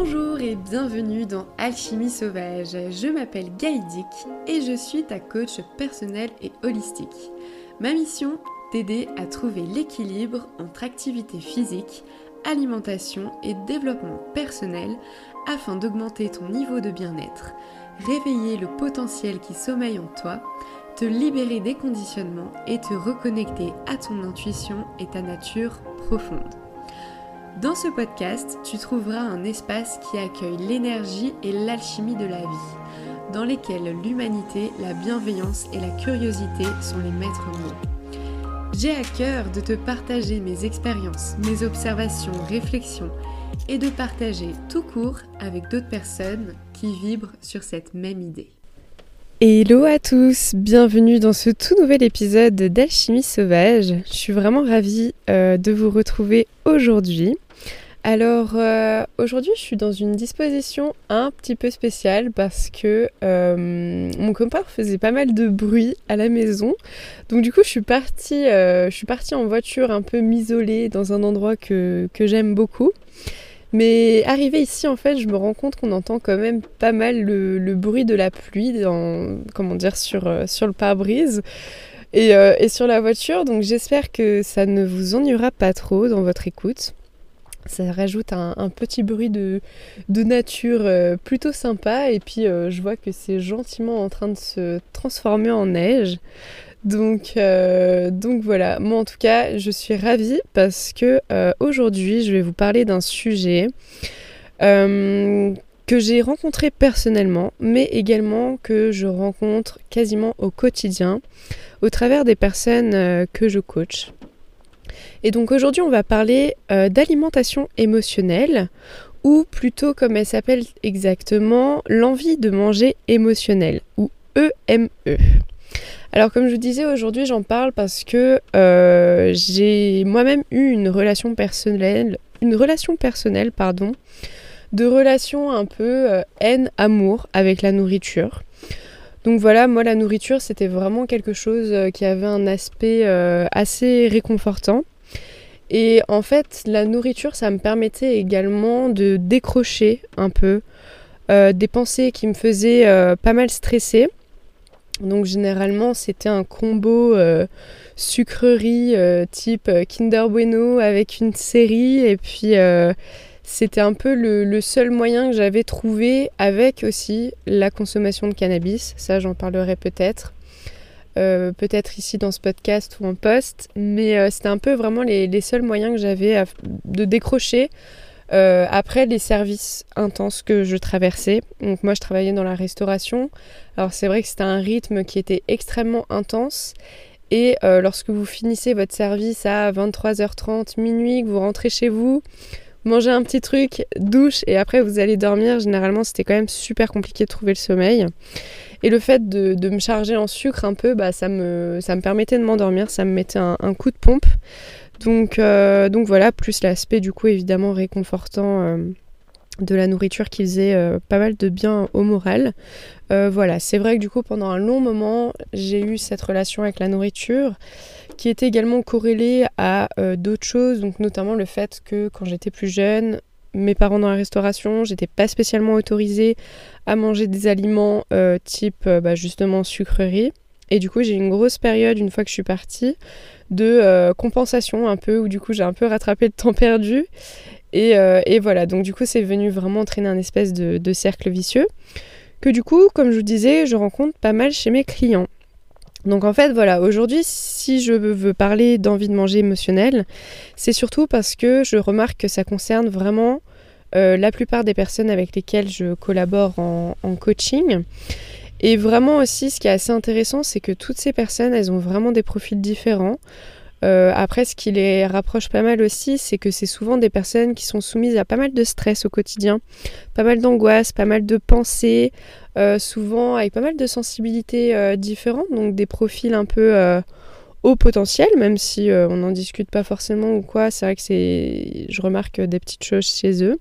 Bonjour et bienvenue dans Alchimie Sauvage. Je m'appelle Gaïdic et je suis ta coach personnelle et holistique. Ma mission T'aider à trouver l'équilibre entre activité physique, alimentation et développement personnel afin d'augmenter ton niveau de bien-être, réveiller le potentiel qui sommeille en toi, te libérer des conditionnements et te reconnecter à ton intuition et ta nature profonde. Dans ce podcast, tu trouveras un espace qui accueille l'énergie et l'alchimie de la vie, dans lesquels l'humanité, la bienveillance et la curiosité sont les maîtres mots. J'ai à cœur de te partager mes expériences, mes observations, réflexions et de partager tout court avec d'autres personnes qui vibrent sur cette même idée. Hello à tous, bienvenue dans ce tout nouvel épisode d'Alchimie Sauvage. Je suis vraiment ravie euh, de vous retrouver aujourd'hui. Alors euh, aujourd'hui je suis dans une disposition un petit peu spéciale parce que euh, mon copain faisait pas mal de bruit à la maison. Donc du coup je suis partie, euh, je suis partie en voiture un peu m'isoler dans un endroit que, j'aime beaucoup. Mais arrivé ici en fait je me rends compte qu'on entend quand même pas mal le, bruit de la pluie comment dire, sur, sur le pare-brise. Et, sur la voiture, donc j'espère que ça ne vous ennuiera pas trop dans votre écoute. Ça rajoute un, petit bruit de, nature euh, plutôt sympa et puis euh, je vois que c'est gentiment en train de se transformer en neige. Donc, euh, donc voilà, moi en tout cas je suis ravie parce que aujourd'hui je vais vous parler d'un sujet que j'ai rencontré personnellement mais également que je rencontre quasiment au quotidien au travers des personnes que je coach. Et donc aujourd'hui on va parler euh, d'alimentation émotionnelle ou plutôt comme elle s'appelle exactement, l'envie de manger émotionnelle ou EME. E. Alors comme je vous disais aujourd'hui j'en parle parce que euh, j'ai moi-même eu une relation personnelle, une relation personnelle pardon, de relation un peu euh, haine-amour avec la nourriture. Donc voilà, moi la nourriture c'était vraiment quelque chose qui avait un aspect assez réconfortant. Et en fait, la nourriture, ça me permettait également de décrocher un peu euh, des pensées qui me faisaient euh, pas mal stresser. Donc généralement, c'était un combo euh, sucrerie type Kinder Bueno avec une série. Et puis, c'était un peu le seul moyen que j'avais trouvé avec aussi la consommation de cannabis. Ça, j'en parlerai peut-être. Euh, peut-être ici dans ce podcast ou en post, mais euh, c'était un peu vraiment les, seuls moyens que j'avais de décrocher euh, après les services intenses que je traversais. Donc moi je travaillais dans la restauration, alors c'est vrai que c'était un rythme qui était extrêmement intense. Et lorsque vous finissez votre service à 23h30, minuit, que vous rentrez chez vous, mangez un petit truc, douche et après vous allez dormir, généralement c'était quand même super compliqué de trouver le sommeil. Et le fait de, me charger en sucre un peu, bah, ça, me, permettait de m'endormir, ça me mettait un, coup de pompe. Donc, euh, donc voilà, plus l'aspect du coup évidemment réconfortant euh, de la nourriture qui faisait euh, pas mal de bien au moral. voilà, c'est vrai que du coup pendant un long moment j'ai eu cette relation avec la nourriture qui était également corrélée à d'autres choses, donc notamment le fait que quand j'étais plus jeune, mes parents dans la restauration, j'étais pas spécialement autorisée à manger des aliments euh, type euh, bah, justement sucrerie. Et du coup, j'ai une grosse période, une fois que je suis partie, de euh, compensation un peu, où du coup, j'ai un peu rattrapé le temps perdu. Et, voilà, donc du coup, c'est venu vraiment entraîner un espèce de, cercle vicieux. Que du coup, comme je vous disais, je rencontre pas mal chez mes clients. Donc en fait, voilà, aujourd'hui, si je veux parler d'envie de manger émotionnelle, c'est surtout parce que je remarque que ça concerne vraiment euh, la plupart des personnes avec lesquelles je collabore en, coaching. Et vraiment aussi, ce qui est assez intéressant, c'est que toutes ces personnes, elles ont vraiment des profils différents. Euh, après, ce qui les rapproche pas mal aussi, c'est que c'est souvent des personnes qui sont soumises à pas mal de stress au quotidien, pas mal d'angoisse, pas mal de pensées, euh, souvent avec pas mal de sensibilités différentes, donc des profils un peu au potentiel, même si on n'en discute pas forcément ou quoi. C'est vrai que c'est, je remarque des petites choses chez eux.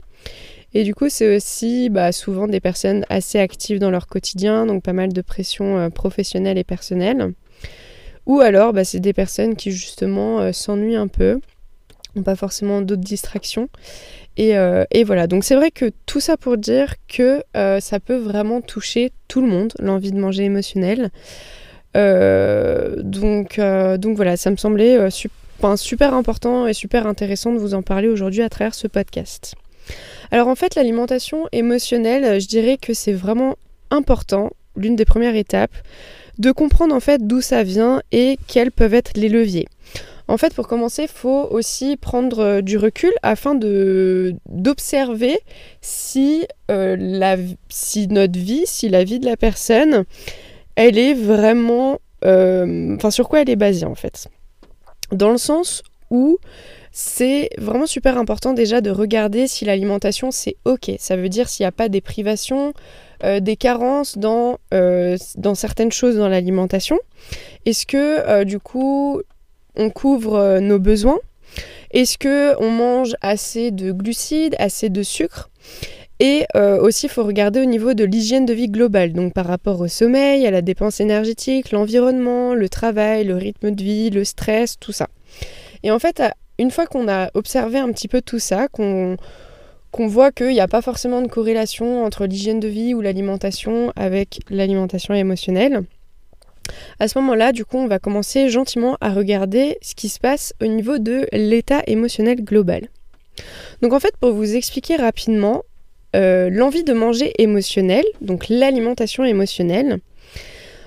Et du coup, c'est aussi bah, souvent des personnes assez actives dans leur quotidien, donc pas mal de pression euh, professionnelle et personnelle. Ou alors, bah, c'est des personnes qui justement euh, s'ennuient un peu, n'ont pas forcément d'autres distractions. Euh, et, voilà, donc c'est vrai que tout ça pour dire que euh, ça peut vraiment toucher tout le monde, l'envie de manger émotionnelle. donc, donc voilà, ça me semblait super important et super intéressant de vous en parler aujourd'hui à travers ce podcast. Alors en fait, l'alimentation émotionnelle, je dirais que c'est vraiment important, l'une des premières étapes, de comprendre en fait d'où ça vient et quels peuvent être les leviers. En fait, pour commencer, il faut aussi prendre euh, du recul afin d'observer si, euh, la, si notre vie, si la vie de la personne, elle est vraiment... Euh, enfin, sur quoi elle est basée en fait. Dans le sens où c'est vraiment super important déjà de regarder si l'alimentation c'est ok. Ça veut dire s'il n'y a pas des privations, des carences dans, dans certaines choses dans l'alimentation. Est-ce que du coup on couvre euh, nos besoins? Est-ce que on mange assez de glucides, assez de sucre? Et euh, aussi, il faut regarder au niveau de l'hygiène de vie globale, donc par rapport au sommeil, à la dépense énergétique, l'environnement, le travail, le rythme de vie, le stress, tout ça. Et en fait, une fois qu'on a observé un petit peu tout ça, qu'on voit qu'il n'y a pas forcément de corrélation entre l'hygiène de vie ou l'alimentation avec l'alimentation émotionnelle, à ce moment-là, du coup, on va commencer gentiment à regarder ce qui se passe au niveau de l'état émotionnel global. Donc en fait, pour vous expliquer rapidement, euh, l'envie de manger émotionnel, donc l'alimentation émotionnelle,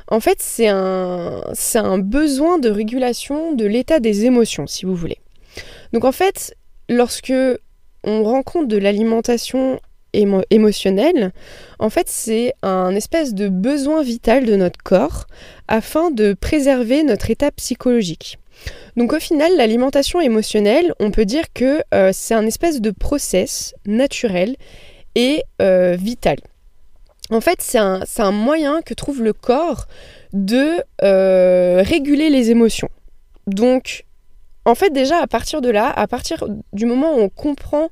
en fait, c'est un besoin de régulation de l'état des émotions, si vous voulez. Donc en fait, lorsque on rencontre de l'alimentation émotionnel, en fait, c'est un espèce de besoin vital de notre corps afin de préserver notre état psychologique. Donc au final, l'alimentation émotionnelle, on peut dire que euh, c'est un espèce de process naturel et euh, vital. En fait, c'est un, un, moyen que trouve le corps de euh, réguler les émotions. Donc, en fait, déjà, à partir de là, à partir du moment où on comprend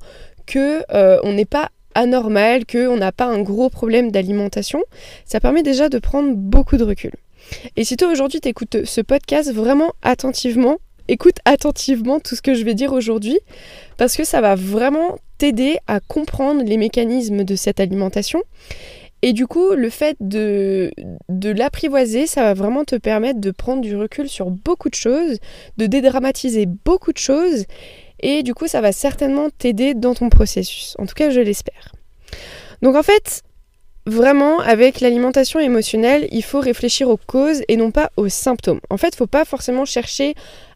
que on n'est pas anormal, qu'on n'a pas un gros problème d'alimentation, ça permet déjà de prendre beaucoup de recul. Et si toi aujourd'hui t'écoutes ce podcast vraiment attentivement, écoute attentivement tout ce que je vais dire aujourd'hui, parce que ça va vraiment t'aider à comprendre les mécanismes de cette alimentation. Et du coup, le fait de, de l'apprivoiser, ça va vraiment te permettre de prendre du recul sur beaucoup de choses, de dédramatiser beaucoup de choses et du coup ça va certainement t'aider dans ton processus. En tout cas, je l'espère. Donc en fait, vraiment avec l'alimentation émotionnelle, il faut réfléchir aux causes et non pas aux symptômes. En fait, il ne faut pas forcément chercher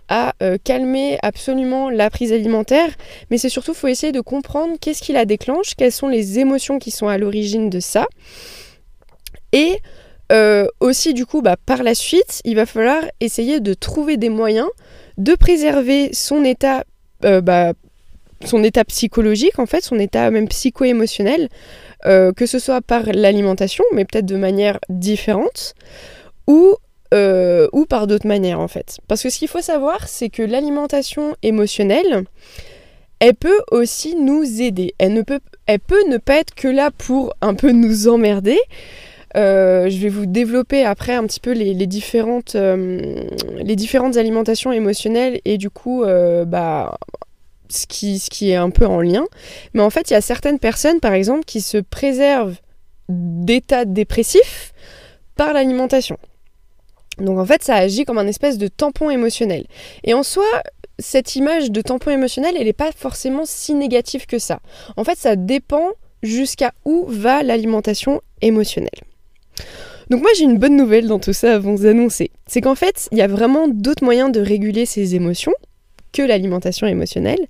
à euh, calmer absolument la prise alimentaire, mais c'est surtout faut essayer de comprendre qu'est-ce qui la déclenche, quelles sont les émotions qui sont à l'origine de ça. Et euh, aussi du coup, bah, par la suite, il va falloir essayer de trouver des moyens de préserver son état euh, bah, son état psychologique, en fait, son état même psycho-émotionnel, que ce soit par l'alimentation, mais peut-être de manière différente, ou, euh, ou par d'autres manières, en fait. Parce que ce qu'il faut savoir, c'est que l'alimentation émotionnelle, elle peut aussi nous aider. Elle, ne peut, elle peut ne pas être que là pour un peu nous emmerder. je vais vous développer après un petit peu les, différentes, les différentes alimentations émotionnelles et du coup bah, ce qui, ce qui est un peu en lien. Mais en fait, il y a certaines personnes, par exemple, qui se préservent d'états dépressifs par l'alimentation. Donc en fait, ça agit comme un espèce de tampon émotionnel. Et en soi, cette image de tampon émotionnel, elle n'est pas forcément si négative que ça. En fait, ça dépend jusqu'à où va l'alimentation émotionnelle. Donc moi j'ai une bonne nouvelle dans tout ça à vous annoncer. C'est qu'en fait, il y a vraiment d'autres moyens de réguler ses émotions que l'alimentation émotionnelle.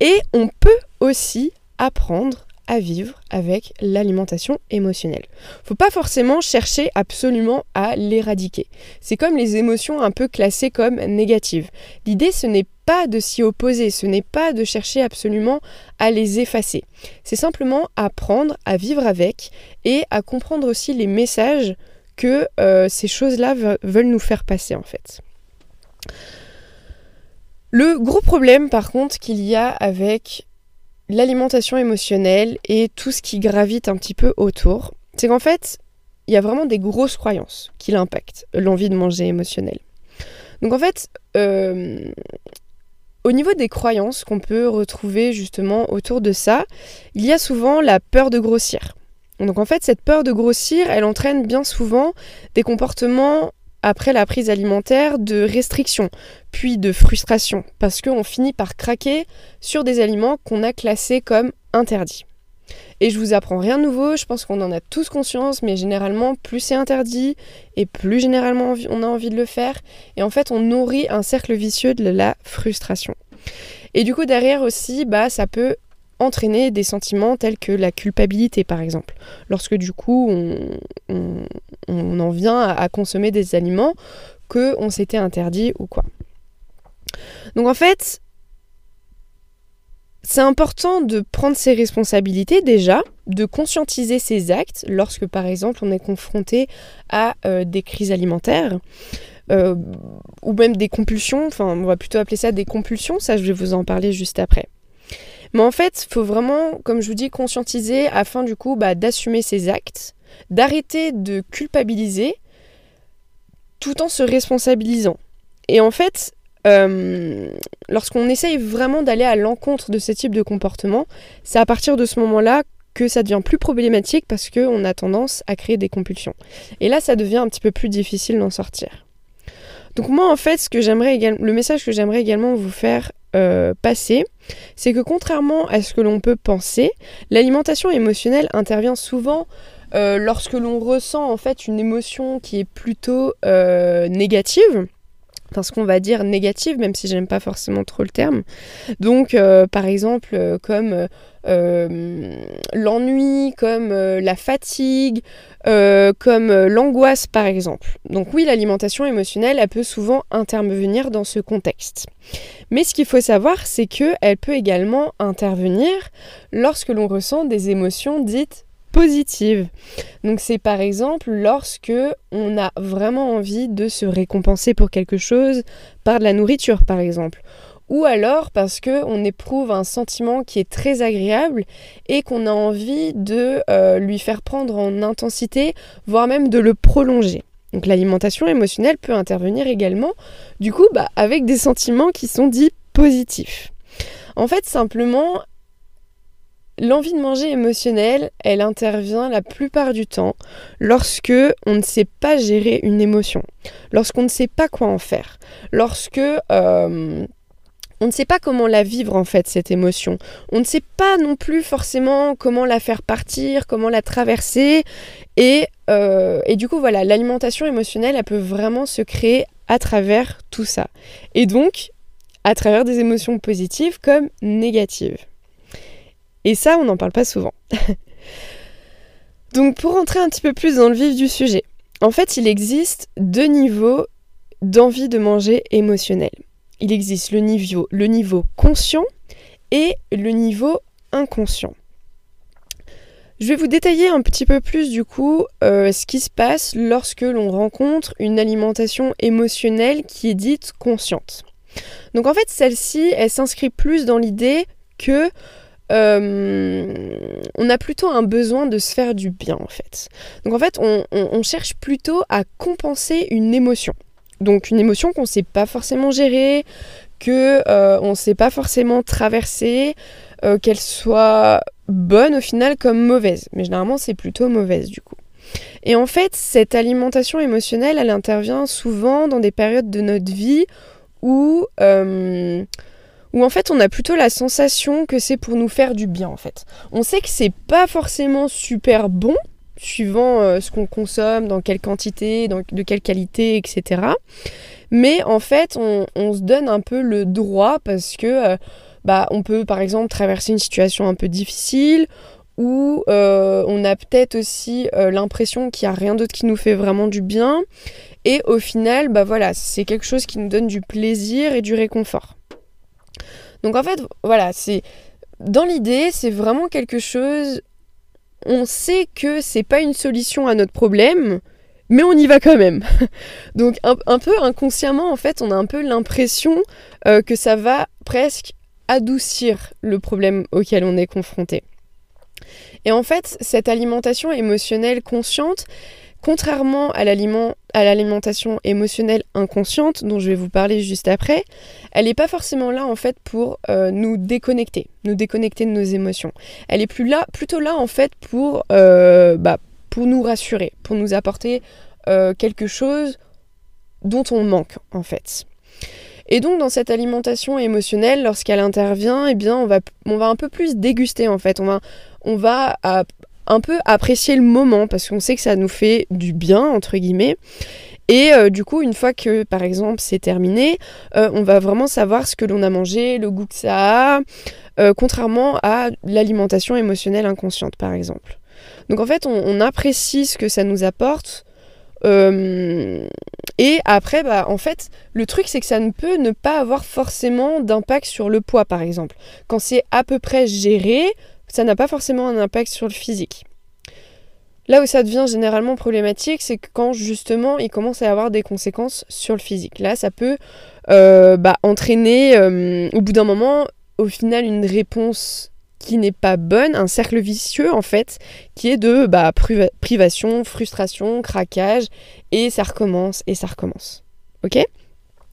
Et on peut aussi apprendre vivre avec l'alimentation émotionnelle. Faut pas forcément chercher absolument à l'éradiquer. C'est comme les émotions un peu classées comme négatives. L'idée ce n'est pas de s'y opposer, ce n'est pas de chercher absolument à les effacer. C'est simplement apprendre à vivre avec et à comprendre aussi les messages que euh, ces choses-là veulent nous faire passer en fait. Le gros problème par contre qu'il y a avec l'alimentation émotionnelle et tout ce qui gravite un petit peu autour, c'est qu'en fait, il y a vraiment des grosses croyances qui l'impactent, l'envie de manger émotionnelle. Donc en fait, euh, au niveau des croyances qu'on peut retrouver justement autour de ça, il y a souvent la peur de grossir. Donc en fait, cette peur de grossir, elle entraîne bien souvent des comportements après la prise alimentaire de restriction, puis de frustration, parce qu'on finit par craquer sur des aliments qu'on a classés comme interdits. Et je vous apprends rien de nouveau, je pense qu'on en a tous conscience, mais généralement, plus c'est interdit, et plus généralement on a envie de le faire, et en fait on nourrit un cercle vicieux de la frustration. Et du coup derrière aussi, bah ça peut entraîner des sentiments tels que la culpabilité par exemple. Lorsque du coup on, en vient à, consommer des aliments que on s'était interdit ou quoi. Donc en fait, c'est important de prendre ses responsabilités déjà, de conscientiser ses actes lorsque par exemple on est confronté à euh, des crises alimentaires. Euh, ou même des compulsions, enfin on va plutôt appeler ça des compulsions, ça je vais vous en parler juste après. Mais en fait, il faut vraiment, comme je vous dis, conscientiser afin du coup bah, d'assumer ses actes, d'arrêter de culpabiliser tout en se responsabilisant. Et en fait, euh, lorsqu'on essaye vraiment d'aller à l'encontre de ce type de comportement, c'est à partir de ce moment-là que ça devient plus problématique parce qu'on a tendance à créer des compulsions. Et là, ça devient un petit peu plus difficile d'en sortir. Donc moi, en fait, ce que j'aimerais le message que j'aimerais également vous faire euh, passer, c'est que contrairement à ce que l'on peut penser, l'alimentation émotionnelle intervient souvent euh, lorsque l'on ressent en fait une émotion qui est plutôt euh, négative enfin ce qu'on va dire négative, même si j'aime pas forcément trop le terme. Donc par exemple comme l'ennui, comme la fatigue, comme l'angoisse par exemple. Donc oui, l'alimentation émotionnelle, elle peut souvent intervenir dans ce contexte. Mais ce qu'il faut savoir, c'est qu'elle peut également intervenir lorsque l'on ressent des émotions dites positives. Donc c'est par exemple lorsque on a vraiment envie de se récompenser pour quelque chose par de la nourriture par exemple. Ou alors parce que on éprouve un sentiment qui est très agréable et qu'on a envie de euh, lui faire prendre en intensité, voire même de le prolonger. Donc l'alimentation émotionnelle peut intervenir également, du coup, bah, avec des sentiments qui sont dits positifs. En fait, simplement, l'envie de manger émotionnelle, elle intervient la plupart du temps lorsque on ne sait pas gérer une émotion, lorsqu'on ne sait pas quoi en faire, lorsque euh, on ne sait pas comment la vivre en fait, cette émotion. On ne sait pas non plus forcément comment la faire partir, comment la traverser. Et, euh, et du coup, voilà, l'alimentation émotionnelle, elle peut vraiment se créer à travers tout ça. Et donc, à travers des émotions positives comme négatives. Et ça, on n'en parle pas souvent. donc, pour rentrer un petit peu plus dans le vif du sujet, en fait, il existe deux niveaux d'envie de manger émotionnelle il existe le niveau, le niveau conscient et le niveau inconscient. Je vais vous détailler un petit peu plus du coup euh, ce qui se passe lorsque l'on rencontre une alimentation émotionnelle qui est dite consciente. Donc en fait celle-ci, elle s'inscrit plus dans l'idée que euh, on a plutôt un besoin de se faire du bien en fait. Donc en fait on cherche plutôt à compenser une émotion. Donc une émotion qu'on ne sait pas forcément gérer, que euh, on ne sait pas forcément traverser, euh, qu'elle soit bonne au final comme mauvaise. Mais généralement c'est plutôt mauvaise du coup. Et en fait, cette alimentation émotionnelle, elle intervient souvent dans des périodes de notre vie où, où en fait on a plutôt la sensation que c'est pour nous faire du bien en fait. On sait que c'est pas forcément super bon, suivant euh, ce qu'on consomme, dans quelle quantité, de quelle qualité, etc. Mais en fait, on, se donne un peu le droit parce que euh, bah, on peut par exemple traverser une situation un peu difficile ou euh, on a peut-être aussi l'impression qu'il n'y a rien d'autre qui nous fait vraiment du bien. Et au final, bah voilà, c'est quelque chose qui nous donne du plaisir et du réconfort. Donc en fait, voilà, c'est dans l'idée, c'est vraiment quelque chose on sait que c'est pas une solution à notre problème, mais on y va quand même. Donc un, peu inconsciemment, en fait, on a un peu l'impression euh, que ça va presque adoucir le problème auquel on est confronté. Et en fait, cette alimentation émotionnelle consciente, Contrairement à l'alimentation émotionnelle inconsciente, dont je vais vous parler juste après, elle n'est pas forcément là en fait pour euh, nous déconnecter, nous déconnecter de nos émotions. Elle est plus là, plutôt là en fait pour, euh, bah, pour nous rassurer, pour nous apporter euh, quelque chose dont on manque en fait. Et donc dans cette alimentation émotionnelle, lorsqu'elle intervient, eh bien on va, on va un peu plus déguster en fait. On va, on va un peu apprécier le moment parce qu'on sait que ça nous fait du bien, entre guillemets. Et euh, du coup, une fois que, par exemple, c'est terminé, euh, on va vraiment savoir ce que l'on a mangé, le goût que ça a, euh, contrairement à l'alimentation émotionnelle inconsciente, par exemple. Donc en fait, on, apprécie ce que ça nous apporte. et après, bah, en fait, le truc, c'est que ça ne peut ne pas avoir forcément d'impact sur le poids, par exemple. Quand c'est à peu près géré, ça n'a pas forcément un impact sur le physique. Là où ça devient généralement problématique, c'est quand justement il commence à y avoir des conséquences sur le physique. Là, ça peut euh, bah, entraîner euh, au bout d'un moment, au final, une réponse qui n'est pas bonne, un cercle vicieux en fait, qui est de bah, privation, frustration, craquage, et ça recommence, et ça recommence. Ok?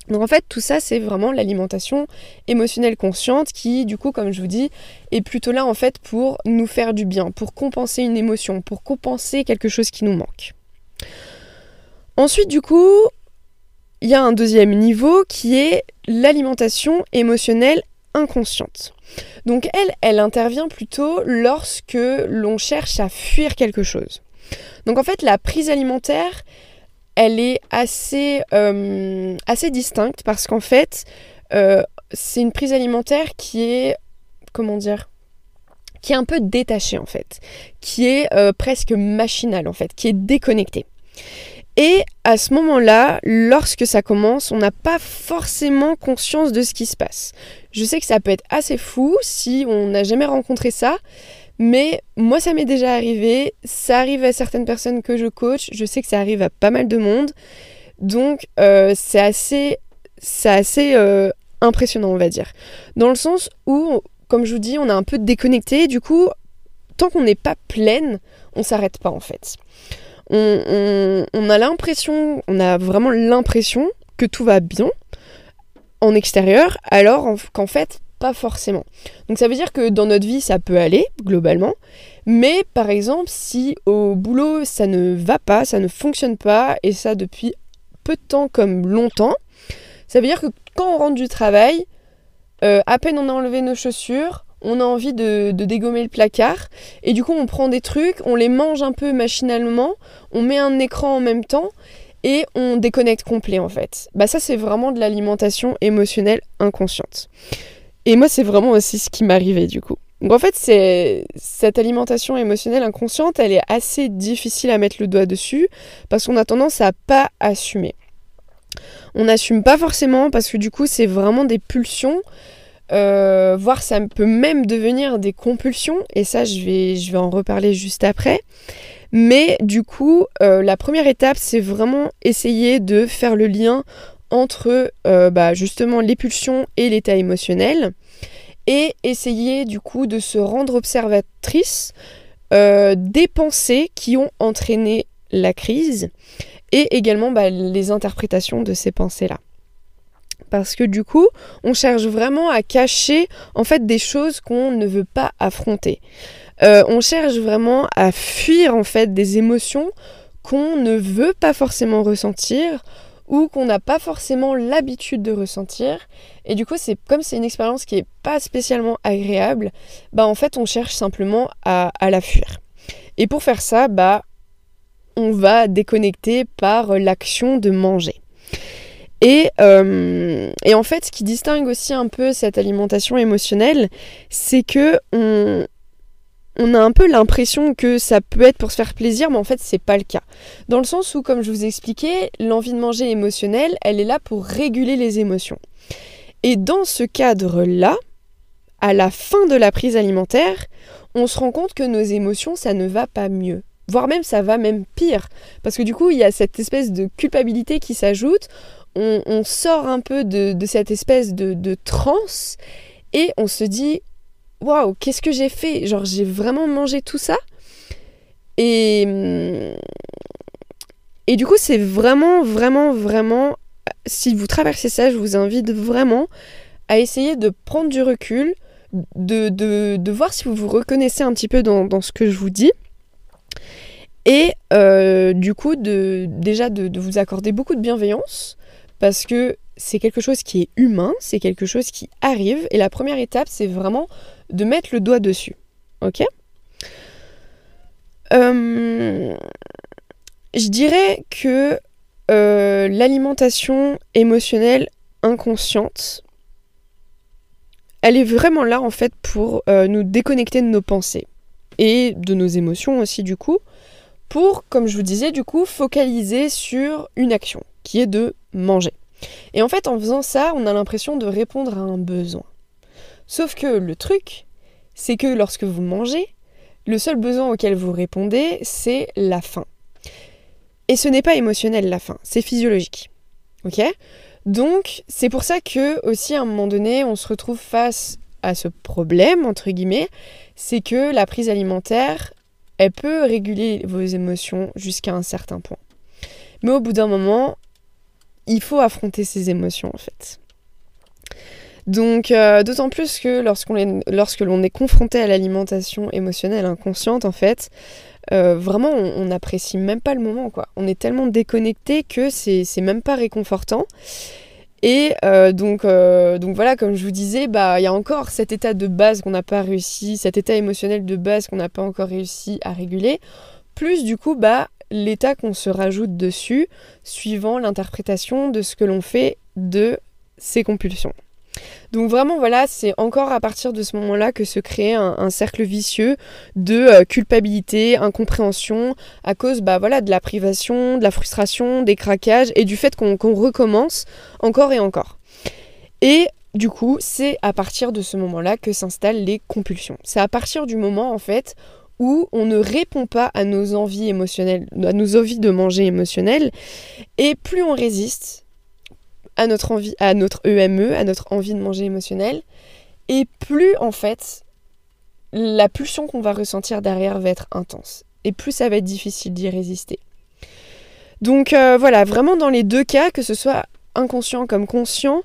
Donc en fait, tout ça, c'est vraiment l'alimentation émotionnelle consciente qui, du coup, comme je vous dis, est plutôt là en fait pour nous faire du bien, pour compenser une émotion, pour compenser quelque chose qui nous manque. Ensuite, du coup, il y a un deuxième niveau qui est l'alimentation émotionnelle inconsciente. Donc elle, elle intervient plutôt lorsque l'on cherche à fuir quelque chose. Donc en fait, la prise alimentaire, elle est assez, euh, assez distincte parce qu'en fait, euh, c'est une prise alimentaire qui est, comment dire, qui est un peu détachée en fait, qui est euh, presque machinale en fait, qui est déconnectée. Et à ce moment-là, lorsque ça commence, on n'a pas forcément conscience de ce qui se passe. Je sais que ça peut être assez fou si on n'a jamais rencontré ça, mais moi, ça m'est déjà arrivé. Ça arrive à certaines personnes que je coach. Je sais que ça arrive à pas mal de monde. Donc, euh, c'est assez, c'est assez euh, impressionnant, on va dire. Dans le sens où, comme je vous dis, on est un peu déconnecté. Du coup, tant qu'on n'est pas pleine, on s'arrête pas en fait. On a l'impression, on a vraiment l'impression que tout va bien en extérieur, alors qu'en fait, pas forcément. Donc ça veut dire que dans notre vie, ça peut aller, globalement. Mais par exemple, si au boulot, ça ne va pas, ça ne fonctionne pas, et ça depuis peu de temps comme longtemps, ça veut dire que quand on rentre du travail, euh, à peine on a enlevé nos chaussures, on a envie de, dégommer le placard, et du coup on prend des trucs, on les mange un peu machinalement, on met un écran en même temps, et on déconnecte complet en fait. Bah ça c'est vraiment de l'alimentation émotionnelle inconsciente. Et moi, c'est vraiment aussi ce qui m'arrivait du coup. Donc en fait, c'est cette alimentation émotionnelle inconsciente, elle est assez difficile à mettre le doigt dessus parce qu'on a tendance à pas assumer. On n'assume pas forcément parce que du coup, c'est vraiment des pulsions, euh, voire ça peut même devenir des compulsions. Et ça, je vais, je vais en reparler juste après. Mais du coup, euh, la première étape, c'est vraiment essayer de faire le lien entre euh, bah, justement les pulsions et l'état émotionnel et essayer du coup de se rendre observatrice euh, des pensées qui ont entraîné la crise et également bah, les interprétations de ces pensées-là. Parce que du coup, on cherche vraiment à cacher en fait des choses qu'on ne veut pas affronter. Euh, on cherche vraiment à fuir en fait des émotions qu'on ne veut pas forcément ressentir ou qu'on n'a pas forcément l'habitude de ressentir. Et du coup, c'est comme c'est une expérience qui n'est pas spécialement agréable, bah en fait, on cherche simplement à, la fuir. Et pour faire ça, bah on va déconnecter par l'action de manger. Et, euh, et, en fait, ce qui distingue aussi un peu cette alimentation émotionnelle, c'est que on, on a un peu l'impression que ça peut être pour se faire plaisir, mais en fait, c'est pas le cas. Dans le sens où, comme je vous ai expliqué, l'envie de manger émotionnelle, elle est là pour réguler les émotions. Et dans ce cadre-là, à la fin de la prise alimentaire, on se rend compte que nos émotions, ça ne va pas mieux. Voire même, ça va même pire. Parce que du coup, il y a cette espèce de culpabilité qui s'ajoute. On, sort un peu de, cette espèce de, de transe et on se dit waouh, qu'est-ce que j'ai fait? Genre, j'ai vraiment mangé tout ça Et, Et du coup, c'est vraiment, vraiment, vraiment, si vous traversez ça, je vous invite vraiment à essayer de prendre du recul, de, de, voir si vous vous reconnaissez un petit peu dans, ce que je vous dis. Et euh, du coup, de, déjà de, vous accorder beaucoup de bienveillance, parce que c'est quelque chose qui est humain, c'est quelque chose qui arrive. Et la première étape, c'est vraiment de mettre le doigt dessus. Ok? Euh, Je dirais que euh, l'alimentation émotionnelle inconsciente, elle est vraiment là en fait pour euh, nous déconnecter de nos pensées et de nos émotions aussi du coup, pour, comme je vous disais, du coup, focaliser sur une action qui est de manger. Et en fait, en faisant ça, on a l'impression de répondre à un besoin. Sauf que le truc, c'est que lorsque vous mangez, le seul besoin auquel vous répondez, c'est la faim. Et ce n'est pas émotionnel la faim, c'est physiologique. Ok? Donc, c'est pour ça que, aussi, à un moment donné, on se retrouve face à ce problème, entre guillemets, c'est que la prise alimentaire, elle peut réguler vos émotions jusqu'à un certain point. Mais au bout d'un moment, il faut affronter ses émotions, en fait. Donc, euh, d'autant plus que lorsque l'on est confronté à l'alimentation émotionnelle inconsciente, en fait, euh, vraiment, on n'apprécie même pas le moment, quoi. On est tellement déconnecté que c'est même pas réconfortant. Et euh, donc, donc voilà, comme je vous disais, bah il y a encore cet état de base qu'on n'a pas réussi, cet état émotionnel de base qu'on n'a pas encore réussi à réguler, plus du coup bah l'état qu'on se rajoute dessus, suivant l'interprétation de ce que l'on fait de ces compulsions. Donc vraiment voilà, c'est encore à partir de ce moment-là que se crée un, cercle vicieux de euh, culpabilité, incompréhension, à cause bah, voilà, de la privation, de la frustration, des craquages et du fait qu'on recommence encore et encore. Et du coup, c'est à partir de ce moment-là que s'installent les compulsions. C'est à partir du moment en fait où on ne répond pas à nos envies émotionnelles, à nos envies de manger émotionnelles, et plus on résiste, à notre envie, à notre EME, e, à notre envie de manger émotionnel. Et plus en fait, la pulsion qu'on va ressentir derrière va être intense. Et plus ça va être difficile d'y résister. Donc euh, voilà, vraiment dans les deux cas, que ce soit inconscient comme conscient,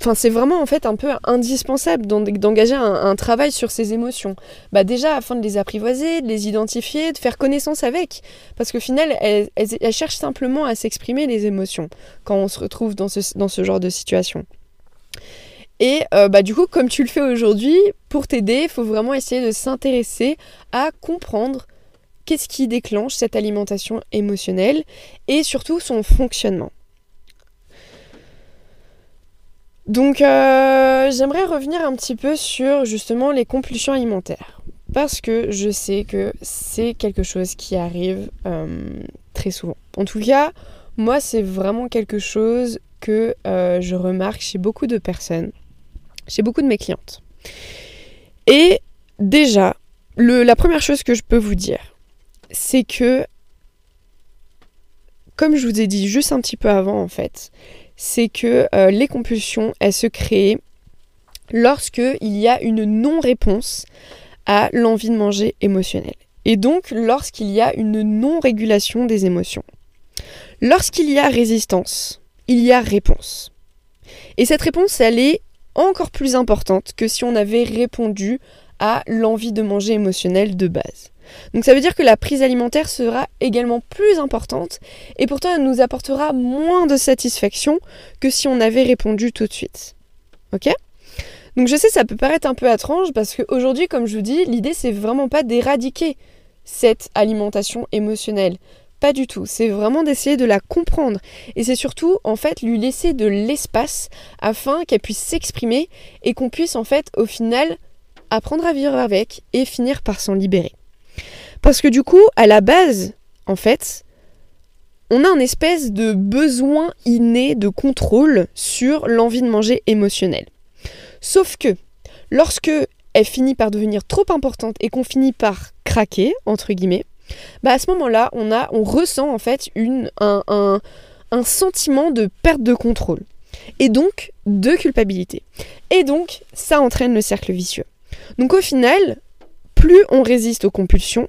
enfin, c'est vraiment en fait un peu indispensable d'engager un, travail sur ses émotions. Bah déjà afin de les apprivoiser, de les identifier, de faire connaissance avec. Parce qu'au final, elles, cherchent simplement à s'exprimer les émotions quand on se retrouve dans ce, dans ce genre de situation. Et euh, bah, du coup, comme tu le fais aujourd'hui, pour t'aider, il faut vraiment essayer de s'intéresser à comprendre qu'est-ce qui déclenche cette alimentation émotionnelle et surtout son fonctionnement. Donc euh, j'aimerais revenir un petit peu sur justement les compulsions alimentaires. Parce que je sais que c'est quelque chose qui arrive euh, très souvent. En tout cas, moi c'est vraiment quelque chose que euh, je remarque chez beaucoup de personnes, chez beaucoup de mes clientes. Et déjà, la première chose que je peux vous dire, c'est que, comme je vous ai dit juste un petit peu avant en fait, c'est que euh, les compulsions, elles se créent lorsque il y a une non-réponse à l'envie de manger émotionnelle. Et donc lorsqu'il y a une non-régulation des émotions. Lorsqu'il y a résistance, il y a réponse. Et cette réponse, elle est encore plus importante que si on avait répondu à l'envie de manger émotionnelle de base. Donc ça veut dire que la prise alimentaire sera également plus importante et pourtant elle nous apportera moins de satisfaction que si on avait répondu tout de suite. Ok? Donc je sais ça peut paraître un peu étrange parce qu'aujourd'hui comme je vous dis l'idée c'est vraiment pas d'éradiquer cette alimentation émotionnelle. Pas du tout, c'est vraiment d'essayer de la comprendre et c'est surtout en fait lui laisser de l'espace afin qu'elle puisse s'exprimer et qu'on puisse en fait au final apprendre à vivre avec et finir par s'en libérer. Parce que du coup, à la base, en fait, on a un espèce de besoin inné de contrôle sur l'envie de manger émotionnelle. Sauf que, lorsque elle finit par devenir trop importante et qu'on finit par craquer, entre guillemets, bah à ce moment-là, on, on ressent en fait une, un, un, un sentiment de perte de contrôle. Et donc de culpabilité. Et donc, ça entraîne le cercle vicieux. Donc au final, plus on résiste aux compulsions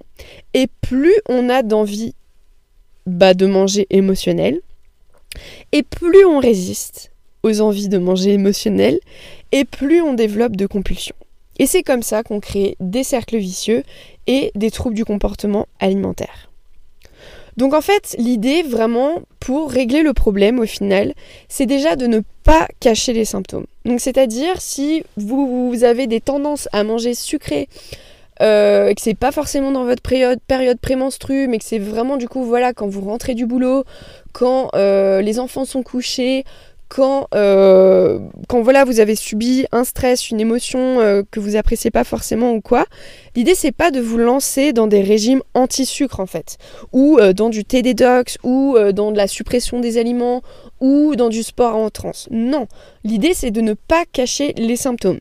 et plus on a d'envie bah, de manger émotionnel. Et plus on résiste aux envies de manger émotionnel, et plus on développe de compulsions. Et c'est comme ça qu'on crée des cercles vicieux et des troubles du comportement alimentaire. Donc en fait, l'idée vraiment pour régler le problème au final, c'est déjà de ne pas cacher les symptômes. Donc c'est-à-dire si vous, avez des tendances à manger sucré, euh, que c'est pas forcément dans votre période, période mais que c'est vraiment du coup voilà quand vous rentrez du boulot, quand euh, les enfants sont couchés, quand, euh, quand voilà, vous avez subi un stress, une émotion euh, que vous appréciez pas forcément ou quoi, l'idée c'est pas de vous lancer dans des régimes anti-sucre en fait, ou dans du thé détox, ou dans de la suppression des aliments, ou dans du sport en transe. Non, l'idée c'est de ne pas cacher les symptômes.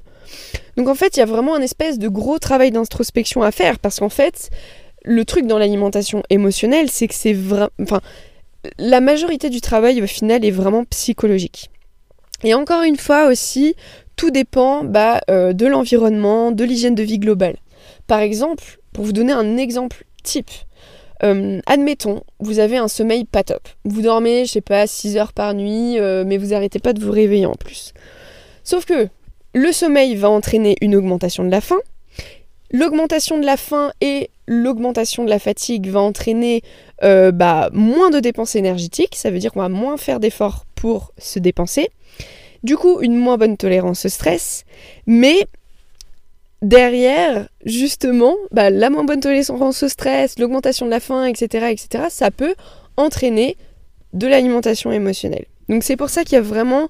Donc en fait, il y a vraiment un espèce de gros travail d'introspection à faire, parce qu'en fait, le truc dans l'alimentation émotionnelle, c'est que c'est vraiment... Enfin, la majorité du travail au final est vraiment psychologique. Et encore une fois aussi, tout dépend bah, euh, de l'environnement, de l'hygiène de vie globale. Par exemple, pour vous donner un exemple type, euh, admettons, vous avez un sommeil pas top. Vous dormez, je sais pas, 6 heures par nuit, euh, mais vous arrêtez pas de vous réveiller en plus. Sauf que le sommeil va entraîner une augmentation de la faim. L'augmentation de la faim et l'augmentation de la fatigue va entraîner euh, bah, moins de dépenses énergétiques, ça veut dire qu'on va moins faire d'efforts pour se dépenser. Du coup, une moins bonne tolérance au stress, mais derrière, justement, bah, la moins bonne tolérance au stress, l'augmentation de la faim, etc., etc., ça peut entraîner de l'alimentation émotionnelle. Donc c'est pour ça qu'il y a vraiment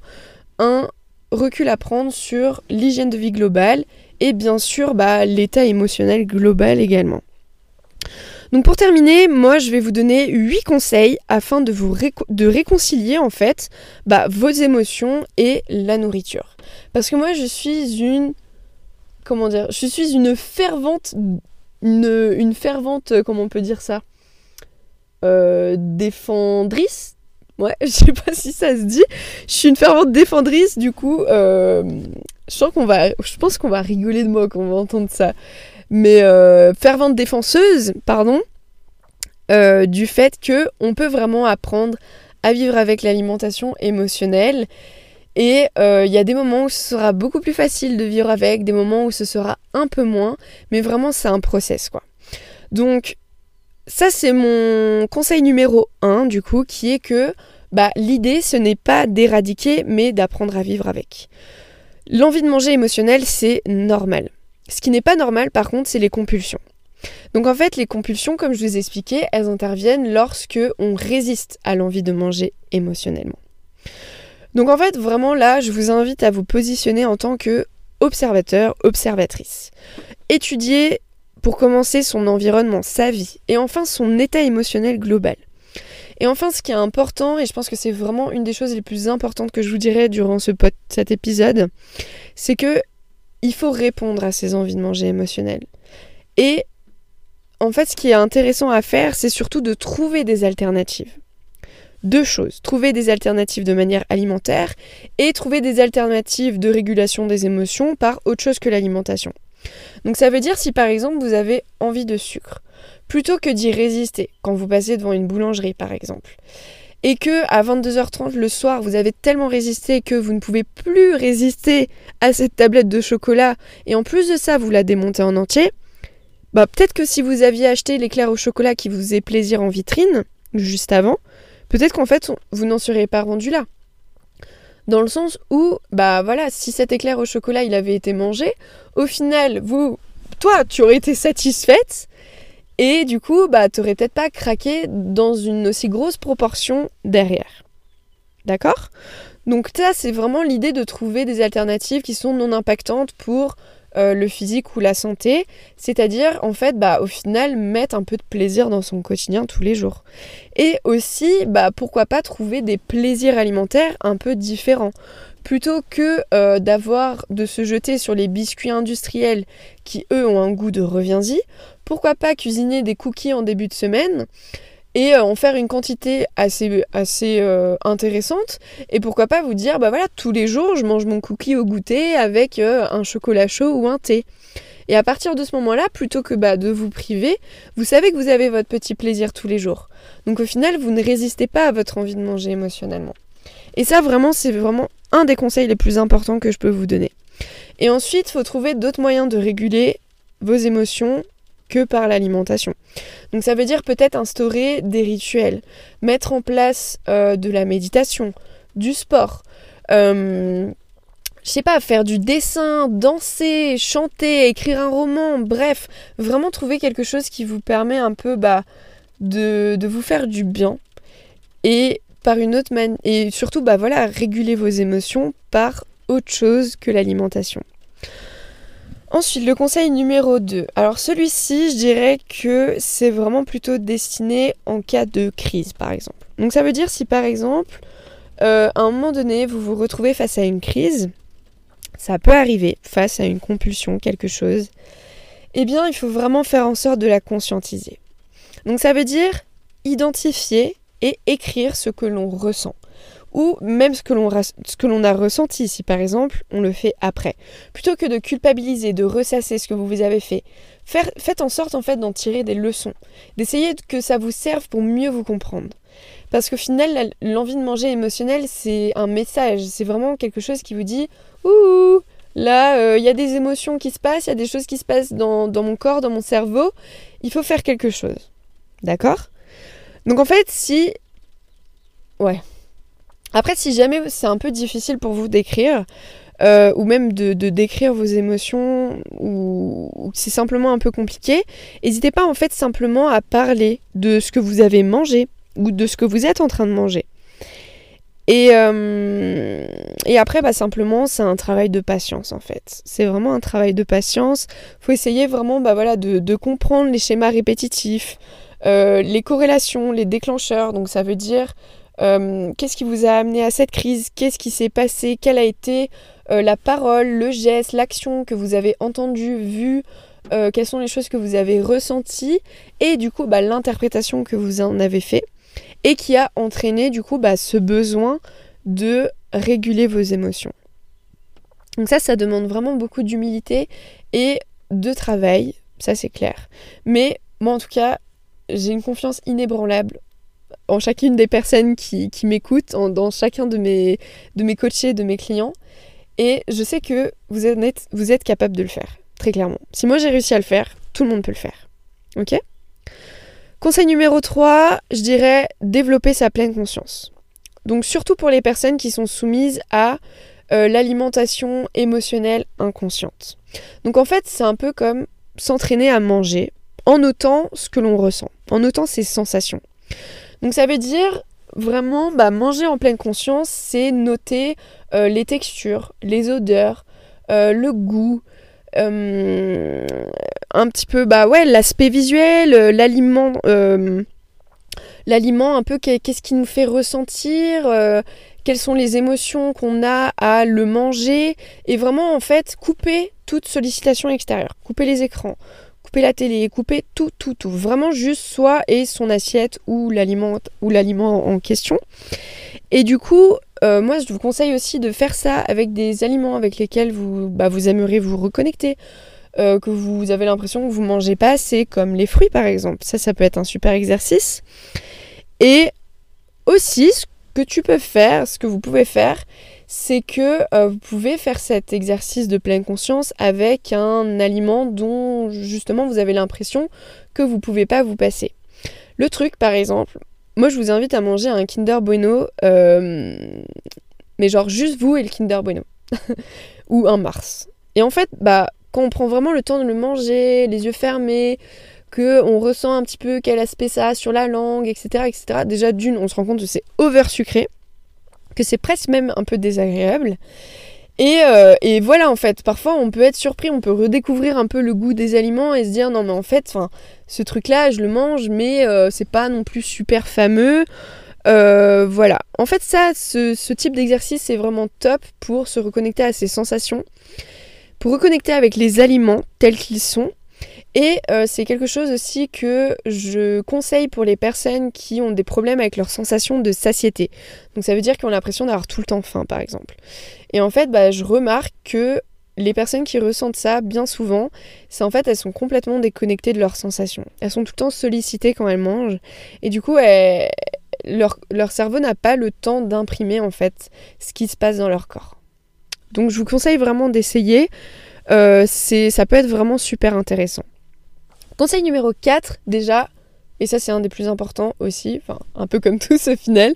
un recul à prendre sur l'hygiène de vie globale et bien sûr bah, l'état émotionnel global également. Donc pour terminer, moi je vais vous donner 8 conseils afin de vous de réconcilier en fait bah, vos émotions et la nourriture. Parce que moi je suis une comment dire, je suis une fervente une, fervente comment on peut dire ça? Euh, défendrice Ouais, je sais pas si ça se dit. Je suis une fervente défendrice, du coup, euh, je sens qu'on va, je pense qu'on va rigoler de moi quand on va entendre ça mais euh, fervente défenseuse, pardon, euh, du fait que on peut vraiment apprendre à vivre avec l'alimentation émotionnelle. Et il y a des moments où ce sera beaucoup plus facile de vivre avec, des moments où ce sera un peu moins, mais vraiment c'est un process quoi. Donc ça c'est mon conseil numéro 1 du coup, qui est que bah, l'idée ce n'est pas d'éradiquer, mais d'apprendre à vivre avec. L'envie de manger émotionnelle c'est normal. Ce qui n'est pas normal par contre, c'est les compulsions. Donc en fait, les compulsions, comme je vous ai expliqué, elles interviennent lorsque on résiste à l'envie de manger émotionnellement. Donc en fait, vraiment là, je vous invite à vous positionner en tant que observateur, observatrice. Étudier pour commencer son environnement, sa vie, et enfin son état émotionnel global. Et enfin, ce qui est important, et je pense que c'est vraiment une des choses les plus importantes que je vous dirai durant ce cet épisode, c'est que il faut répondre à ces envies de manger émotionnelles. Et en fait, ce qui est intéressant à faire, c'est surtout de trouver des alternatives. Deux choses, trouver des alternatives de manière alimentaire et trouver des alternatives de régulation des émotions par autre chose que l'alimentation. Donc ça veut dire si par exemple vous avez envie de sucre, plutôt que d'y résister quand vous passez devant une boulangerie par exemple, et que à 22h30 le soir vous avez tellement résisté que vous ne pouvez plus résister à cette tablette de chocolat et en plus de ça vous la démontez en entier, bah peut-être que si vous aviez acheté l'éclair au chocolat qui vous faisait plaisir en vitrine juste avant, peut-être qu'en fait vous n'en seriez pas rendu là. Dans le sens où, bah voilà, si cet éclair au chocolat il avait été mangé, au final, vous, toi, tu aurais été satisfaite, et du coup, bah, t'aurais peut-être pas craqué dans une aussi grosse proportion derrière. D'accord? Donc ça, c'est vraiment l'idée de trouver des alternatives qui sont non impactantes pour euh, le physique ou la santé. C'est-à-dire, en fait, bah, au final, mettre un peu de plaisir dans son quotidien tous les jours. Et aussi, bah, pourquoi pas trouver des plaisirs alimentaires un peu différents plutôt que euh, d'avoir de se jeter sur les biscuits industriels qui eux ont un goût de reviens-y, pourquoi pas cuisiner des cookies en début de semaine et euh, en faire une quantité assez, euh, intéressante et pourquoi pas vous dire bah voilà tous les jours je mange mon cookie au goûter avec un chocolat chaud ou un thé Et à partir de ce moment-là, plutôt que bah, de vous priver, vous savez que vous avez votre petit plaisir tous les jours. Donc au final, vous ne résistez pas à votre envie de manger émotionnellement. Et ça, vraiment, c'est vraiment un des conseils les plus importants que je peux vous donner. Et ensuite, il faut trouver d'autres moyens de réguler vos émotions que par l'alimentation. Donc ça veut dire peut-être instaurer des rituels, mettre en place euh, de la méditation, du sport, euh, je sais pas, faire du dessin, danser, chanter, écrire un roman, bref, vraiment trouver quelque chose qui vous permet un peu bah, de, vous faire du bien et par une autre manière et surtout bah voilà réguler vos émotions par autre chose que l'alimentation. Ensuite, le conseil numéro 2. Alors celui-ci, je dirais que c'est vraiment plutôt destiné en cas de crise, par exemple. Donc ça veut dire si par exemple, euh, à un moment donné, vous vous retrouvez face à une crise, ça peut arriver face à une compulsion, quelque chose, eh bien il faut vraiment faire en sorte de la conscientiser. Donc ça veut dire identifier et écrire ce que l'on ressent ou même ce que l'on a ressenti si par exemple on le fait après. Plutôt que de culpabiliser, de ressasser ce que vous avez fait, faites en sorte en fait d'en tirer des leçons, d'essayer que ça vous serve pour mieux vous comprendre. Parce qu'au final, l'envie de manger émotionnelle, c'est un message, c'est vraiment quelque chose qui vous dit Ouh, là, euh, il y a des émotions qui se passent, il y a des choses qui se passent dans mon corps, dans mon cerveau, il faut faire quelque chose. D'accord? Donc en fait, si. Ouais, après, si jamais c'est un peu difficile pour vous d'écrire, euh, ou même de, décrire vos émotions, ou, c'est simplement un peu compliqué, n'hésitez pas en fait simplement à parler de ce que vous avez mangé, ou de ce que vous êtes en train de manger. Et, euh, après, bah, simplement, c'est un travail de patience en fait. C'est vraiment un travail de patience. Il faut essayer vraiment bah, de, comprendre les schémas répétitifs, euh, les corrélations, les déclencheurs. Donc ça veut dire euh, qu'est-ce qui vous a amené à cette crise? Qu'est-ce qui s'est passé? Quelle a été euh, la parole, le geste, l'action que vous avez entendu, vu euh, Quelles sont les choses que vous avez ressenties? Et du coup, bah, l'interprétation que vous en avez fait et qui a entraîné du coup bah, ce besoin de réguler vos émotions. Donc ça, ça demande vraiment beaucoup d'humilité et de travail, ça c'est clair. Mais moi en tout cas, j'ai une confiance inébranlable en chacune des personnes qui, m'écoutent, dans chacun de mes, de mes coachés, de mes clients. Et je sais que vous êtes, vous êtes capable de le faire, très clairement. Si moi j'ai réussi à le faire, tout le monde peut le faire. Ok? Conseil numéro 3, je dirais développer sa pleine conscience. Donc surtout pour les personnes qui sont soumises à euh, l'alimentation émotionnelle inconsciente. Donc en fait, c'est un peu comme s'entraîner à manger en notant ce que l'on ressent, en notant ses sensations. Donc ça veut dire vraiment bah, manger en pleine conscience, c'est noter euh, les textures, les odeurs, euh, le goût, euh, un petit peu bah l'aspect visuel, l'aliment, l'aliment un peu qu'est-ce qui nous fait ressentir, quelles sont les émotions qu'on a à le manger. Et vraiment en fait couper toute sollicitation extérieure, couper les écrans, couper la télé, couper tout, tout, tout. Vraiment juste soi et son assiette ou l'aliment ou l'aliment en question. Et du coup, euh, moi, je vous conseille aussi de faire ça avec des aliments avec lesquels vous, bah, vous aimeriez vous reconnecter. Euh, que vous avez l'impression que vous mangez pas assez, comme les fruits par exemple. Ça, ça peut être un super exercice. Et aussi, ce que tu peux faire, ce que vous pouvez faire, c'est que euh, vous pouvez faire cet exercice de pleine conscience avec un aliment dont justement vous avez l'impression que vous pouvez pas vous passer. Le truc, par exemple, moi je vous invite à manger un Kinder Bueno, euh, mais genre juste vous et le Kinder Bueno, ou un Mars. Et en fait, bah, quand on prend vraiment le temps de le manger, les yeux fermés, que on ressent un petit peu quel aspect ça a sur la langue, etc., etc. Déjà d'une, on se rend compte que c'est over sucré que c'est presque même un peu désagréable. Euh, et, voilà, en fait, parfois on peut être surpris, on peut redécouvrir un peu le goût des aliments et se dire non, mais en fait, ce truc-là, je le mange, mais euh, c'est pas non plus super fameux. Euh, voilà. En fait, ça, ce, ce type d'exercice, c'est vraiment top pour se reconnecter à ses sensations, pour reconnecter avec les aliments tels qu'ils sont et euh, c'est quelque chose aussi que je conseille pour les personnes qui ont des problèmes avec leur sensation de satiété. Donc ça veut dire qu'ils ont l'impression d'avoir tout le temps faim par exemple. Et en fait, bah, je remarque que les personnes qui ressentent ça, bien souvent, c'est en fait elles sont complètement déconnectées de leurs sensations. Elles sont tout le temps sollicitées quand elles mangent. Et du coup, leur, leur cerveau n'a pas le temps d'imprimer en fait ce qui se passe dans leur corps. Donc je vous conseille vraiment d'essayer. Euh, ça peut être vraiment super intéressant. Conseil numéro 4, déjà, et ça c'est un des plus importants aussi, un peu comme tous au final,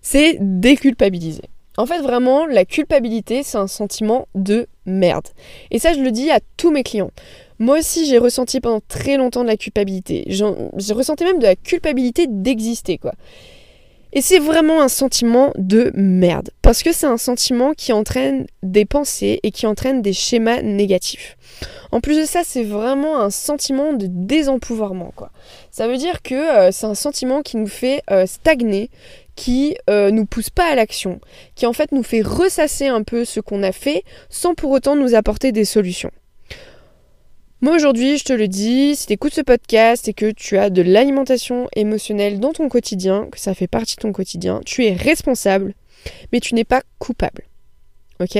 c'est déculpabiliser. En fait, vraiment, la culpabilité, c'est un sentiment de merde. Et ça, je le dis à tous mes clients. Moi aussi, j'ai ressenti pendant très longtemps de la culpabilité. J'ai ressenti même de la culpabilité d'exister, quoi. Et c'est vraiment un sentiment de merde. Parce que c'est un sentiment qui entraîne des pensées et qui entraîne des schémas négatifs. En plus de ça, c'est vraiment un sentiment de désempouvoirment. Quoi. Ça veut dire que euh, c'est un sentiment qui nous fait euh, stagner, qui euh, nous pousse pas à l'action, qui en fait nous fait ressasser un peu ce qu'on a fait sans pour autant nous apporter des solutions. Moi aujourd'hui, je te le dis, si tu écoutes ce podcast et que tu as de l'alimentation émotionnelle dans ton quotidien, que ça fait partie de ton quotidien, tu es responsable, mais tu n'es pas coupable. Ok?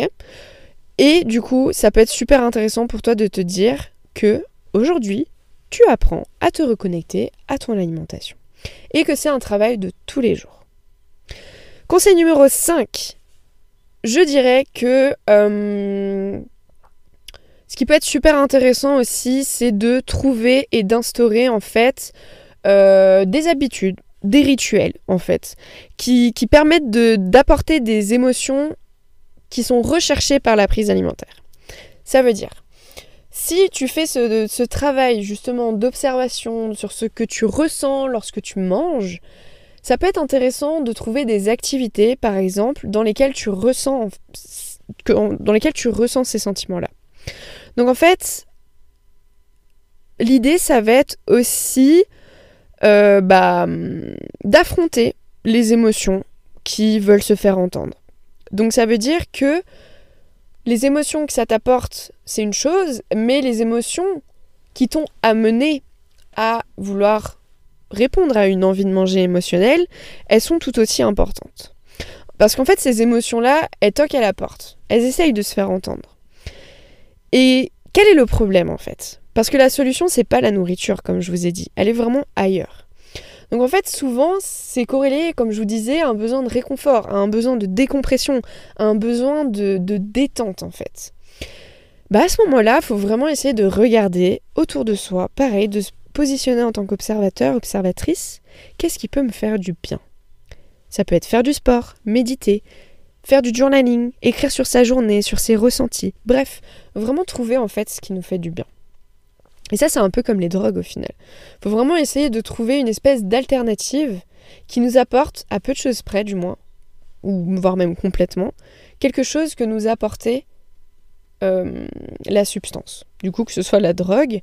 Et du coup, ça peut être super intéressant pour toi de te dire que aujourd'hui, tu apprends à te reconnecter à ton alimentation. Et que c'est un travail de tous les jours. Conseil numéro 5. Je dirais que euh, ce qui peut être super intéressant aussi, c'est de trouver et d'instaurer en fait euh, des habitudes, des rituels en fait, qui, permettent d'apporter des émotions qui sont recherchées par la prise alimentaire. Ça veut dire, si tu fais ce, ce travail justement d'observation sur ce que tu ressens lorsque tu manges, ça peut être intéressant de trouver des activités, par exemple, dans lesquelles tu ressens, dans lesquelles tu ressens ces sentiments-là. Donc en fait, l'idée, ça va être aussi euh, bah, d'affronter les émotions qui veulent se faire entendre. Donc ça veut dire que les émotions que ça t'apporte, c'est une chose, mais les émotions qui t'ont amené à vouloir répondre à une envie de manger émotionnelle, elles sont tout aussi importantes. Parce qu'en fait, ces émotions-là, elles toquent à la porte. Elles essayent de se faire entendre. Et quel est le problème en fait? Parce que la solution, c'est pas la nourriture, comme je vous ai dit. Elle est vraiment ailleurs. Donc en fait, souvent, c'est corrélé, comme je vous disais, à un besoin de réconfort, à un besoin de décompression, à un besoin de, détente en fait. Bah à ce moment-là, il faut vraiment essayer de regarder autour de soi, pareil, de se positionner en tant qu'observateur, observatrice, qu'est-ce qui peut me faire du bien? Ça peut être faire du sport, méditer, faire du journaling, écrire sur sa journée, sur ses ressentis, bref, vraiment trouver en fait ce qui nous fait du bien. Et ça, c'est un peu comme les drogues au final. Faut vraiment essayer de trouver une espèce d'alternative qui nous apporte, à peu de choses près du moins, ou voire même complètement, quelque chose que nous apportait euh, la substance. Du coup, que ce soit la drogue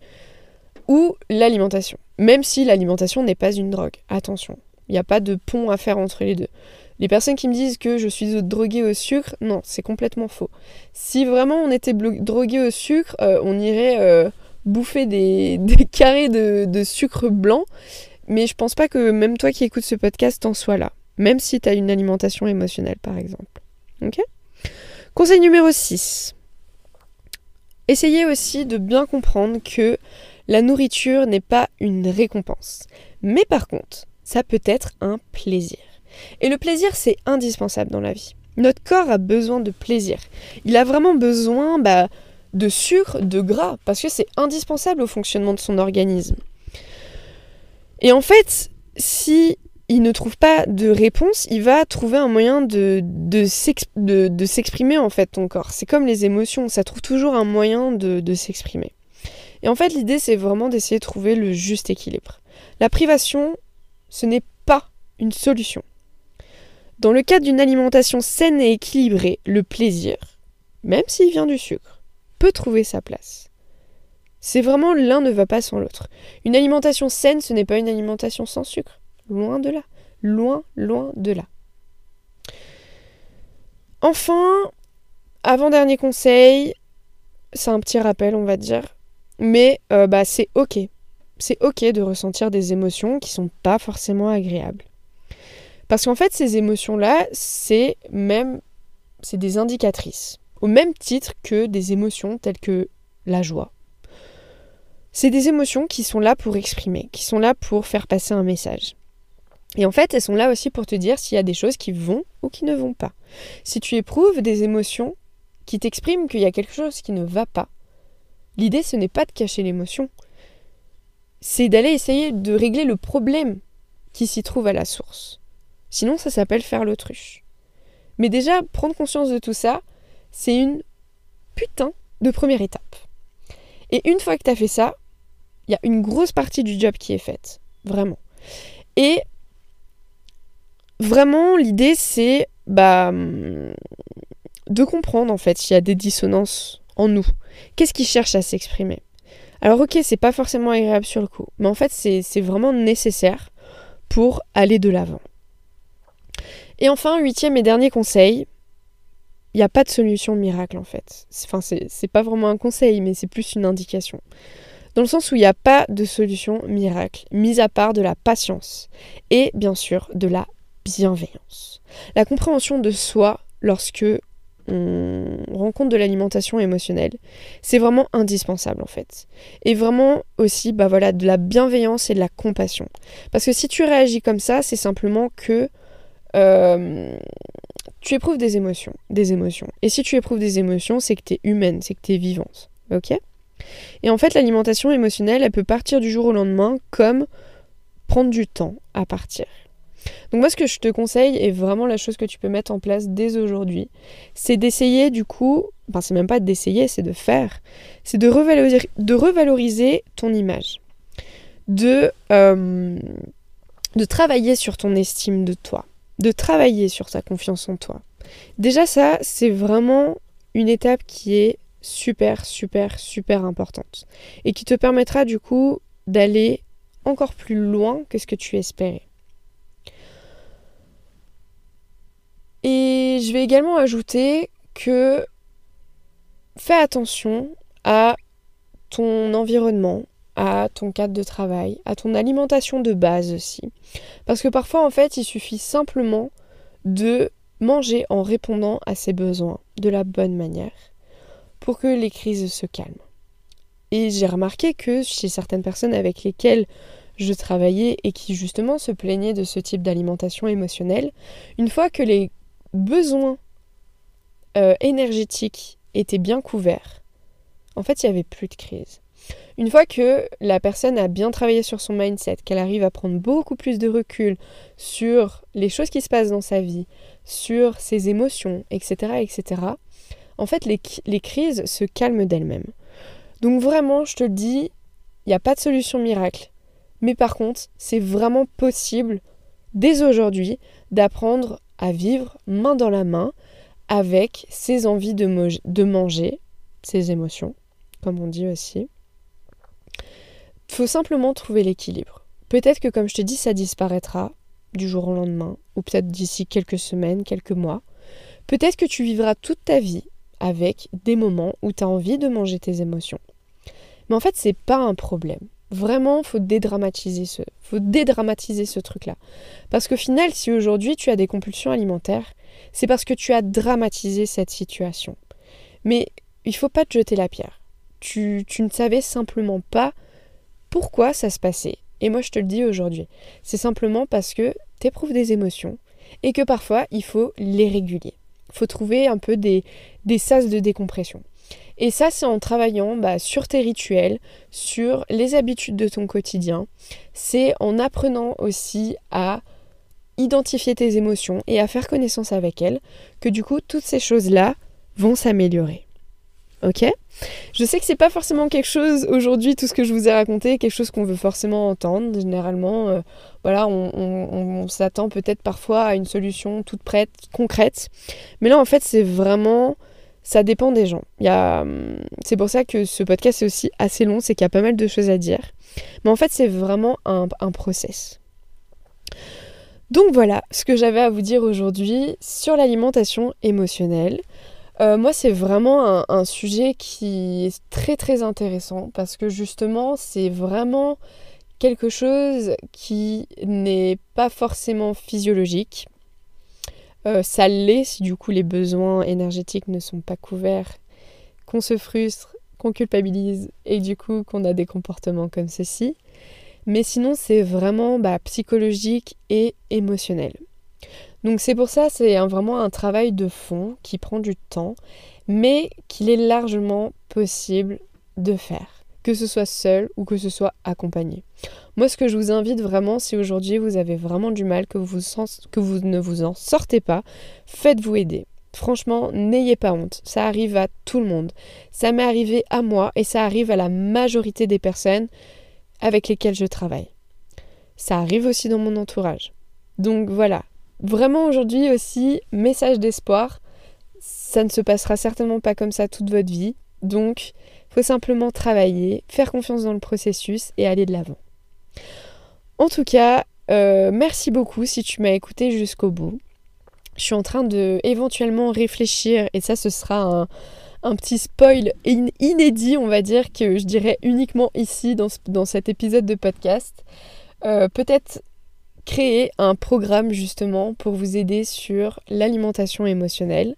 ou l'alimentation. Même si l'alimentation n'est pas une drogue. Attention, il n'y a pas de pont à faire entre les deux. Les personnes qui me disent que je suis droguée au sucre, non, c'est complètement faux. Si vraiment on était drogué au sucre, euh, on irait euh, bouffer des, carrés de, sucre blanc. Mais je pense pas que même toi qui écoutes ce podcast en sois là. Même si tu as une alimentation émotionnelle, par exemple. Conseil numéro 6. Essayez aussi de bien comprendre que la nourriture n'est pas une récompense. Mais par contre, ça peut être un plaisir. Et le plaisir, c'est indispensable dans la vie. Notre corps a besoin de plaisir. Il a vraiment besoin bah, de sucre, de gras, parce que c'est indispensable au fonctionnement de son organisme. Et en fait, si il ne trouve pas de réponse, il va trouver un moyen de, s'exprimer en fait ton corps. C'est comme les émotions, ça trouve toujours un moyen de s'exprimer. Et en fait, l'idée, c'est vraiment d'essayer de trouver le juste équilibre. La privation, ce n'est pas une solution. Dans le cadre d'une alimentation saine et équilibrée, le plaisir, même s'il vient du sucre, peut trouver sa place. C'est vraiment l'un ne va pas sans l'autre. Une alimentation saine, ce n'est pas une alimentation sans sucre. Loin de là. Loin, loin de là. Enfin, avant-dernier conseil, c'est un petit rappel, on va dire. Mais euh, bah, c'est ok. C'est ok de ressentir des émotions qui sont pas forcément agréables. Parce qu'en fait, ces émotions-là, c'est même c'est des indicatrices. au même titre que des émotions telles que la joie. C'est des émotions qui sont là pour exprimer, qui sont là pour faire passer un message. Et en fait, elles sont là aussi pour te dire s'il y a des choses qui vont ou qui ne vont pas. Si tu éprouves des émotions qui t'expriment qu'il y a quelque chose qui ne va pas, l'idée ce n'est pas de cacher l'émotion, c'est d'aller essayer de régler le problème qui s'y trouve à la source. Sinon, ça s'appelle faire l'autruche. Mais déjà, prendre conscience de tout ça, c'est une putain de première étape. Et une fois que tu as fait ça, il y a une grosse partie du job qui est faite. Vraiment. Et vraiment, l'idée, c'est bah, de comprendre en fait s'il y a des dissonances en nous. Qu'est-ce qui cherche à s'exprimer? Alors, ok, c'est pas forcément agréable sur le coup, mais en fait, c'est vraiment nécessaire pour aller de l'avant. Et enfin, huitième et dernier conseil, il n'y a pas de solution miracle en fait. Enfin, c'est pas vraiment un conseil, mais c'est plus une indication. Dans le sens où il n'y a pas de solution miracle, mis à part de la patience et bien sûr de la bienveillance. La compréhension de soi lorsque on rencontre de l'alimentation émotionnelle, c'est vraiment indispensable en fait. Et vraiment aussi, bah voilà, de la bienveillance et de la compassion. Parce que si tu réagis comme ça, c'est simplement que euh, tu éprouves des émotions, des émotions. Et si tu éprouves des émotions, c'est que tu es humaine, c'est que tu es vivante. Ok? Et en fait, l'alimentation émotionnelle, elle peut partir du jour au lendemain comme prendre du temps à partir. Donc moi ce que je te conseille, et vraiment la chose que tu peux mettre en place dès aujourd'hui, c'est d'essayer du coup, enfin c'est même pas d'essayer, c'est de faire, c'est de revaloriser, ton image, de, euh, de travailler sur ton estime de toi, de travailler sur ta confiance en toi. Déjà ça, c'est vraiment une étape qui est super, super, super importante, et qui te permettra du coup d'aller encore plus loin que ce que tu espérais. Et je vais également ajouter que fais attention à ton environnement, à ton cadre de travail, à ton alimentation de base aussi. Parce que parfois, en fait, il suffit simplement de manger en répondant à ses besoins de la bonne manière pour que les crises se calment. Et j'ai remarqué que chez certaines personnes avec lesquelles je travaillais et qui justement se plaignaient de ce type d'alimentation émotionnelle, une fois que les besoins euh, énergétiques étaient bien couverts, en fait, il n'y avait plus de crise. Une fois que la personne a bien travaillé sur son mindset, qu'elle arrive à prendre beaucoup plus de recul sur les choses qui se passent dans sa vie, sur ses émotions, etc., etc., en fait, les, crises se calment d'elles-mêmes. Donc vraiment, je te le dis, il n'y a pas de solution miracle. Mais par contre, c'est vraiment possible, dès aujourd'hui, d'apprendre à vivre main dans la main avec ses envies de manger, ses émotions, comme on dit aussi. Faut simplement trouver l'équilibre. Peut-être que, comme je te dis, ça disparaîtra du jour au lendemain, ou peut-être d'ici quelques semaines, quelques mois. Peut-être que tu vivras toute ta vie avec des moments où tu as envie de manger tes émotions. Mais en fait, c'est pas un problème. Vraiment, faut dédramatiser ce, faut dédramatiser ce truc-là. Parce qu'au final, si aujourd'hui tu as des compulsions alimentaires, c'est parce que tu as dramatisé cette situation. Mais il faut pas te jeter la pierre. Tu ne savais simplement pas pourquoi ça se passait. Et moi, je te le dis aujourd'hui. C'est simplement parce que tu éprouves des émotions et que parfois, il faut les réguler. Il faut trouver un peu des, des sas de décompression. Et ça, c'est en travaillant bah, sur tes rituels, sur les habitudes de ton quotidien. C'est en apprenant aussi à identifier tes émotions et à faire connaissance avec elles que du coup, toutes ces choses-là vont s'améliorer. Ok Je sais que c'est pas forcément quelque chose aujourd'hui, tout ce que je vous ai raconté, quelque chose qu'on veut forcément entendre. Généralement, euh, voilà, on s'attend peut-être parfois à une solution toute prête, concrète. Mais là, en fait, c'est vraiment ça dépend des gens. Hum, c'est pour ça que ce podcast est aussi assez long, c'est qu'il y a pas mal de choses à dire. Mais en fait, c'est vraiment un, process. Donc voilà ce que j'avais à vous dire aujourd'hui sur l'alimentation émotionnelle. Euh, moi, c'est vraiment un, sujet qui est très très intéressant parce que justement, c'est vraiment quelque chose qui n'est pas forcément physiologique. Euh, ça l'est si du coup les besoins énergétiques ne sont pas couverts, qu'on se frustre, qu'on culpabilise et du coup qu'on a des comportements comme ceci. Mais sinon c'est vraiment bah, psychologique et émotionnel. Donc c'est pour ça c'est vraiment un travail de fond qui prend du temps mais qu'il est largement possible de faire que ce soit seul ou que ce soit accompagné. Moi, ce que je vous invite vraiment, si aujourd'hui vous avez vraiment du mal, que vous, que vous ne vous en sortez pas, faites-vous aider. Franchement, n'ayez pas honte. Ça arrive à tout le monde. Ça m'est arrivé à moi et ça arrive à la majorité des personnes avec lesquelles je travaille. Ça arrive aussi dans mon entourage. Donc voilà. Vraiment aujourd'hui aussi, message d'espoir. Ça ne se passera certainement pas comme ça toute votre vie. Donc, faut simplement travailler, faire confiance dans le processus et aller de l'avant. En tout cas, euh, merci beaucoup si tu m'as écouté jusqu'au bout. Je suis en train de éventuellement réfléchir, et ça ce sera un, petit spoil inédit, on va dire, que je dirais uniquement ici dans, cet épisode de podcast. Euh, peut-être créer un programme justement pour vous aider sur l'alimentation émotionnelle.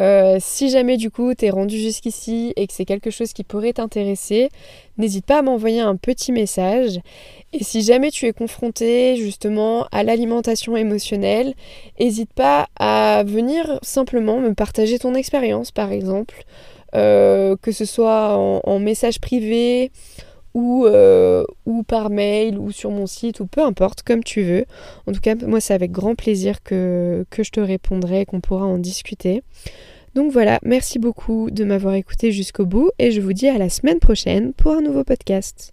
Euh, si jamais du coup t'es rendu jusqu'ici et que c'est quelque chose qui pourrait t'intéresser, n'hésite pas à m'envoyer un petit message. Et si jamais tu es confronté justement à l'alimentation émotionnelle, n'hésite pas à venir simplement me partager ton expérience par exemple, euh, que ce soit en message privé ou, euh, ou par mail ou sur mon site ou peu importe, comme tu veux. En tout cas, moi c'est avec grand plaisir que, que je te répondrai qu'on pourra en discuter. Donc voilà, merci beaucoup de m'avoir écouté jusqu'au bout et je vous dis à la semaine prochaine pour un nouveau podcast.